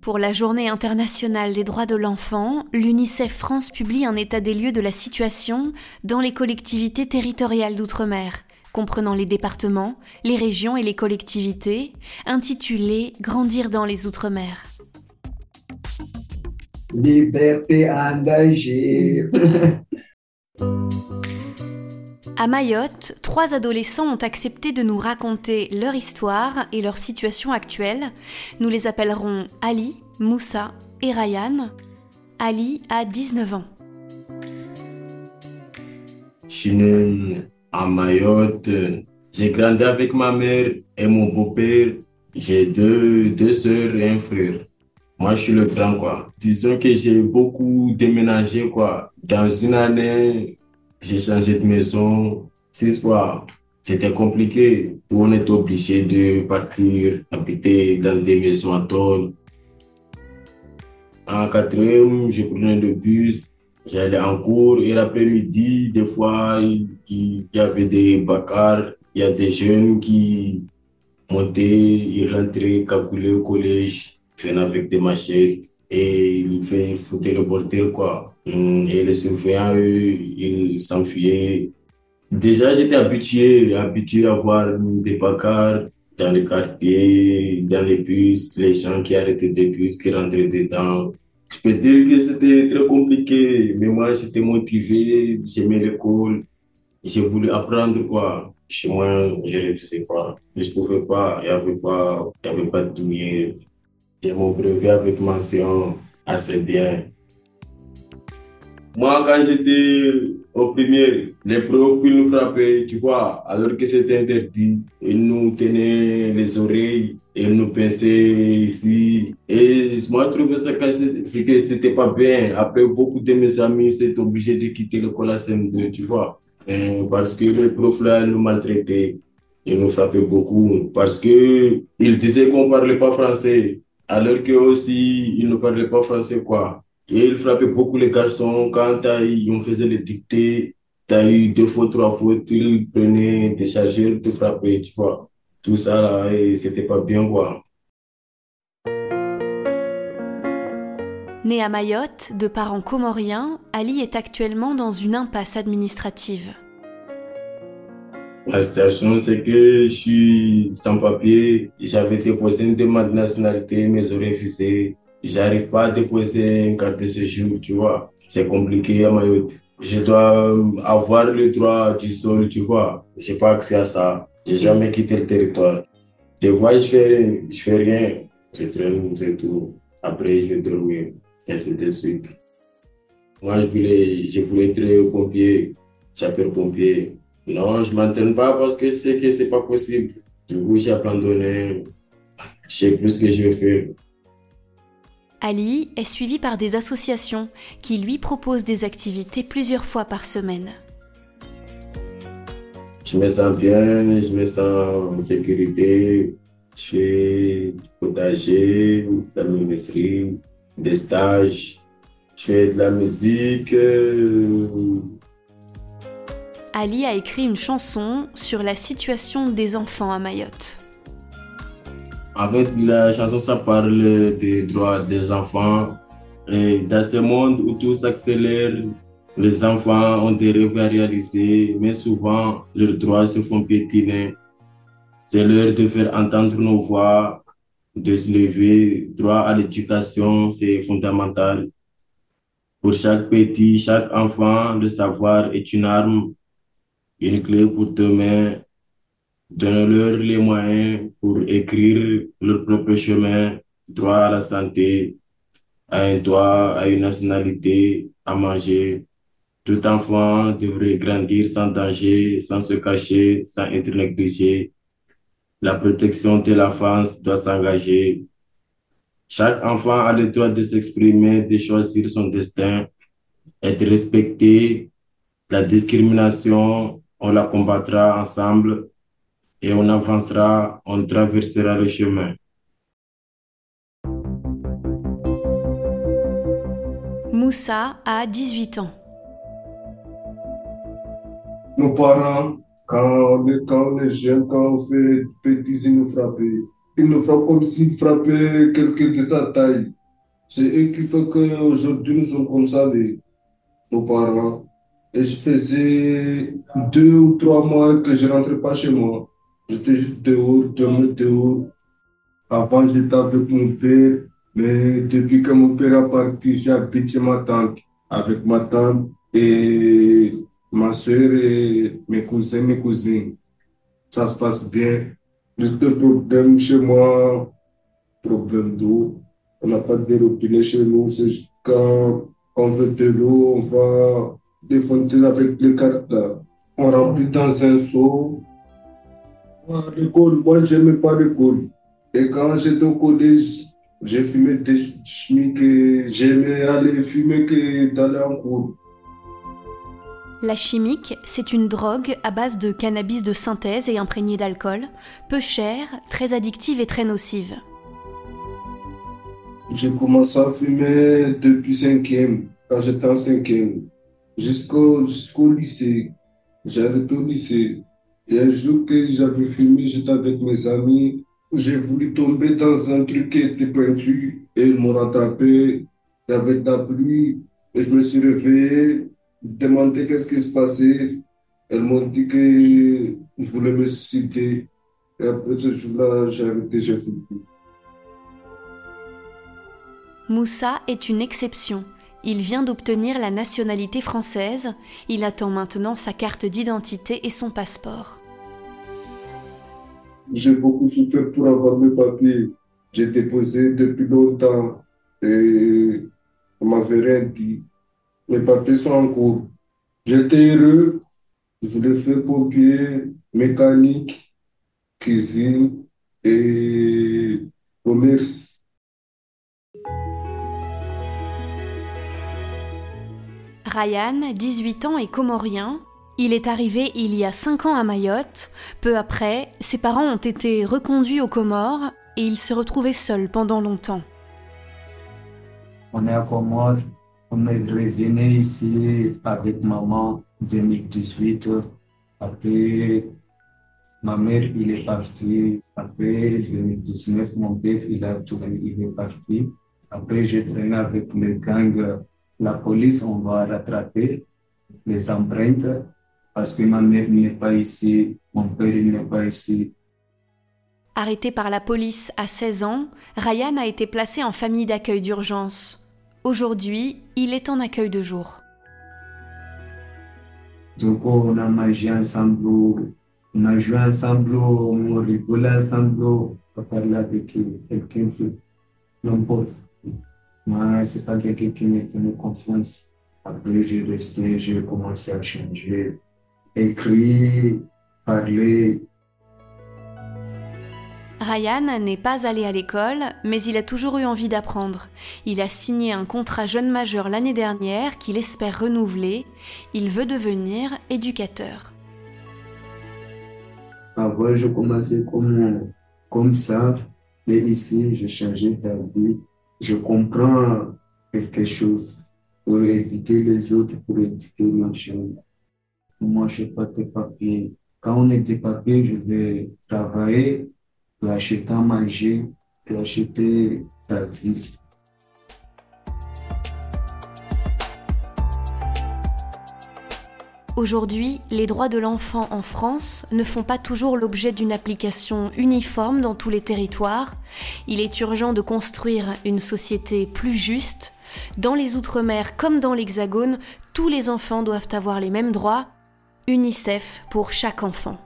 Pour la Journée internationale des droits de l'enfant, l'UNICEF France publie un état des lieux de la situation dans les collectivités territoriales d'outre-mer, comprenant les départements, les régions et les collectivités, intitulé Grandir dans les outre-mer. Liberté engagée. À Mayotte, trois adolescents ont accepté de nous raconter leur histoire et leur situation actuelle. Nous les appellerons Ali, Moussa et Ryan. Ali a 19 ans. Je suis né à Mayotte. J'ai grandi avec ma mère et mon beau-père. J'ai deux, deux sœurs et un frère. Moi, je suis le grand, quoi. Disons que j'ai beaucoup déménagé, quoi. Dans une année, j'ai changé de maison six fois. C'était compliqué. On était obligé de partir habiter dans des maisons à tôle. En quatrième, je prenais le bus. J'allais en cours et l'après-midi, des fois, il y avait des bacards. Il y a des jeunes qui montaient, ils rentraient, calculaient au collège, venaient avec des machettes et ils foutaient le bordel, quoi. Mm, et les surveillants, ils s'enfuyaient. Déjà, j'étais habitué, habitué à voir des bagarres dans les quartiers, dans les bus, les gens qui arrêtaient des bus, qui rentraient dedans. Je peux dire que c'était très compliqué, mais moi, j'étais motivé, j'aimais l'école, j'ai voulu apprendre quoi. Chez moi, je refusais pas. Je ne pouvais pas, il n'y avait pas, il avait pas de douillet. J'ai mon brevet avec mention assez bien. Moi, quand j'étais au premier, les profs, nous frappaient, tu vois, alors que c'était interdit. Ils nous tenaient les oreilles, ils nous pinçaient ici. Et moi, je trouvais ça que c'était pas bien. Après, beaucoup de mes amis étaient obligés de quitter l'école à CM2, tu vois. parce que les profs là, nous maltraitaient. Ils nous frappaient beaucoup parce qu'ils disaient qu'on ne parlait pas français, alors qu'eux aussi, ils ne parlaient pas français, quoi. Et il frappait beaucoup les garçons. Quand on faisait les dictées, tu as eu deux fois, trois fois, il prenait des chargeurs, te frappait, tu vois. Tout ça, là, et c'était pas bien, quoi. Né à Mayotte, de parents comoriens, Ali est actuellement dans une impasse administrative. La situation, c'est que je suis sans papier. J'avais déposé une demande de nationalité, mais j'ai refusé j'arrive pas à déposer une carte de séjour, tu vois. C'est compliqué à Mayotte. Je dois avoir le droit du sol, tu vois. J'ai pas accès à ça. J'ai jamais quitté le territoire. Des fois, je fais, je fais rien. Je traîne, c'est tout. Après, je vais dormir. Et ainsi de suite. Moi, je voulais, je voulais être pompier, sapeur-pompier. Non, je m'entraîne pas parce que je sais que c'est pas possible. Du coup, j'ai abandonné. Je sais plus ce que je vais faire. Ali est suivi par des associations qui lui proposent des activités plusieurs fois par semaine. Je me sens bien, je me sens en sécurité. Je fais du potager, de la ministrie, des stages. Je fais de la musique. Ali a écrit une chanson sur la situation des enfants à Mayotte. Avec la chanson, ça parle des droits des enfants. Et dans ce monde où tout s'accélère, les enfants ont des rêves à réaliser, mais souvent leurs droits se font piétiner. C'est l'heure de faire entendre nos voix, de se lever. Droit à l'éducation, c'est fondamental. Pour chaque petit, chaque enfant, le savoir est une arme, une clé pour demain Donnez-leur les moyens pour écrire leur propre chemin, droit à la santé, à un droit, à une nationalité, à manger. Tout enfant devrait grandir sans danger, sans se cacher, sans être négligé. La protection de la France doit s'engager. Chaque enfant a le droit de s'exprimer, de choisir son destin, être respecté. La discrimination, on la combattra ensemble et on avancera, on traversera le chemin. Moussa a 18 ans. Nos parents, quand on est, jeune, quand on fait petits, ils nous frappaient. ils nous frappent comme s'ils frappaient quelqu'un de sa taille. C'est eux qui font qu'aujourd'hui nous sommes comme ça, les, nos parents. Et je faisais deux ou trois mois que je ne rentrais pas chez moi. J'étais juste dehors, dehors, dehors. Avant, j'étais avec mon père, mais depuis que mon père est parti, j'habite chez ma tante, avec ma tante et ma soeur et mes cousins, mes cousines. Ça se passe bien. Juste problème chez moi, problème d'eau. On n'a pas de robinet chez nous. C'est juste quand on veut de l'eau, on va fontaines avec les cartes. On remplit dans un seau. Moi, je n'aimais pas l'école. Et quand j'étais au collège, j'ai fumé des chimiques et j'aimais aller fumer que d'aller en cours. La chimique, c'est une drogue à base de cannabis de synthèse et imprégnée d'alcool, peu chère, très addictive et très nocive. J'ai commencé à fumer depuis cinquième, quand j'étais en cinquième, jusqu'au jusqu'au lycée. J'ai arrêté au lycée. Et un jour que j'avais fumé, j'étais avec mes amis. J'ai voulu tomber dans un truc qui était pointu et ils m'ont rattrapé. Il y avait de la pluie et je me suis réveillé, demandé qu'est-ce qui se passait. Elles m'ont dit que je voulais me suicider. Et après ce jour-là, j'ai arrêté, j'ai fumé. Moussa est une exception. Il vient d'obtenir la nationalité française. Il attend maintenant sa carte d'identité et son passeport. J'ai beaucoup souffert pour avoir mes papiers. J'ai déposé depuis longtemps et on m'avait rien dit. Mes papiers sont en cours. J'étais heureux. Je voulais faire pompier, mécanique, cuisine et commerce. Ryan, 18 ans et comorien, il est arrivé il y a 5 ans à Mayotte. Peu après, ses parents ont été reconduits aux Comores et il s'est retrouvé seul pendant longtemps. On est à Comores. On est revenu ici avec maman en 2018. Après, ma mère, il est parti. Après 2019, mon père, il est parti. Après, j'ai traîné avec le gang. La police, on va rattraper les empreintes parce que ma mère n'est pas ici, mon père n'est pas ici. Arrêté par la police à 16 ans, Ryan a été placé en famille d'accueil d'urgence. Aujourd'hui, il est en accueil de jour. Donc on a mangé ensemble, on a joué ensemble, on rigolait ensemble, on a parlé avec quelqu'un n'importe. C'est pas quelqu'un qui me donne confiance. Après, j'ai resté, j'ai commencé à changer, écrire, parler. Ryan n'est pas allé à l'école, mais il a toujours eu envie d'apprendre. Il a signé un contrat jeune majeur l'année dernière qu'il espère renouveler. Il veut devenir éducateur. Avant, je commençais comme, comme ça, mais ici, j'ai changé d'avis. Je comprends quelque chose pour éduquer les autres, pour éduquer les jeunes. Moi, je n'ai pas de papiers. Quand on est des papiers, je vais travailler pour acheter à manger, pour acheter ta vie. Aujourd'hui, les droits de l'enfant en France ne font pas toujours l'objet d'une application uniforme dans tous les territoires. Il est urgent de construire une société plus juste. Dans les Outre-mer comme dans l'Hexagone, tous les enfants doivent avoir les mêmes droits. UNICEF pour chaque enfant.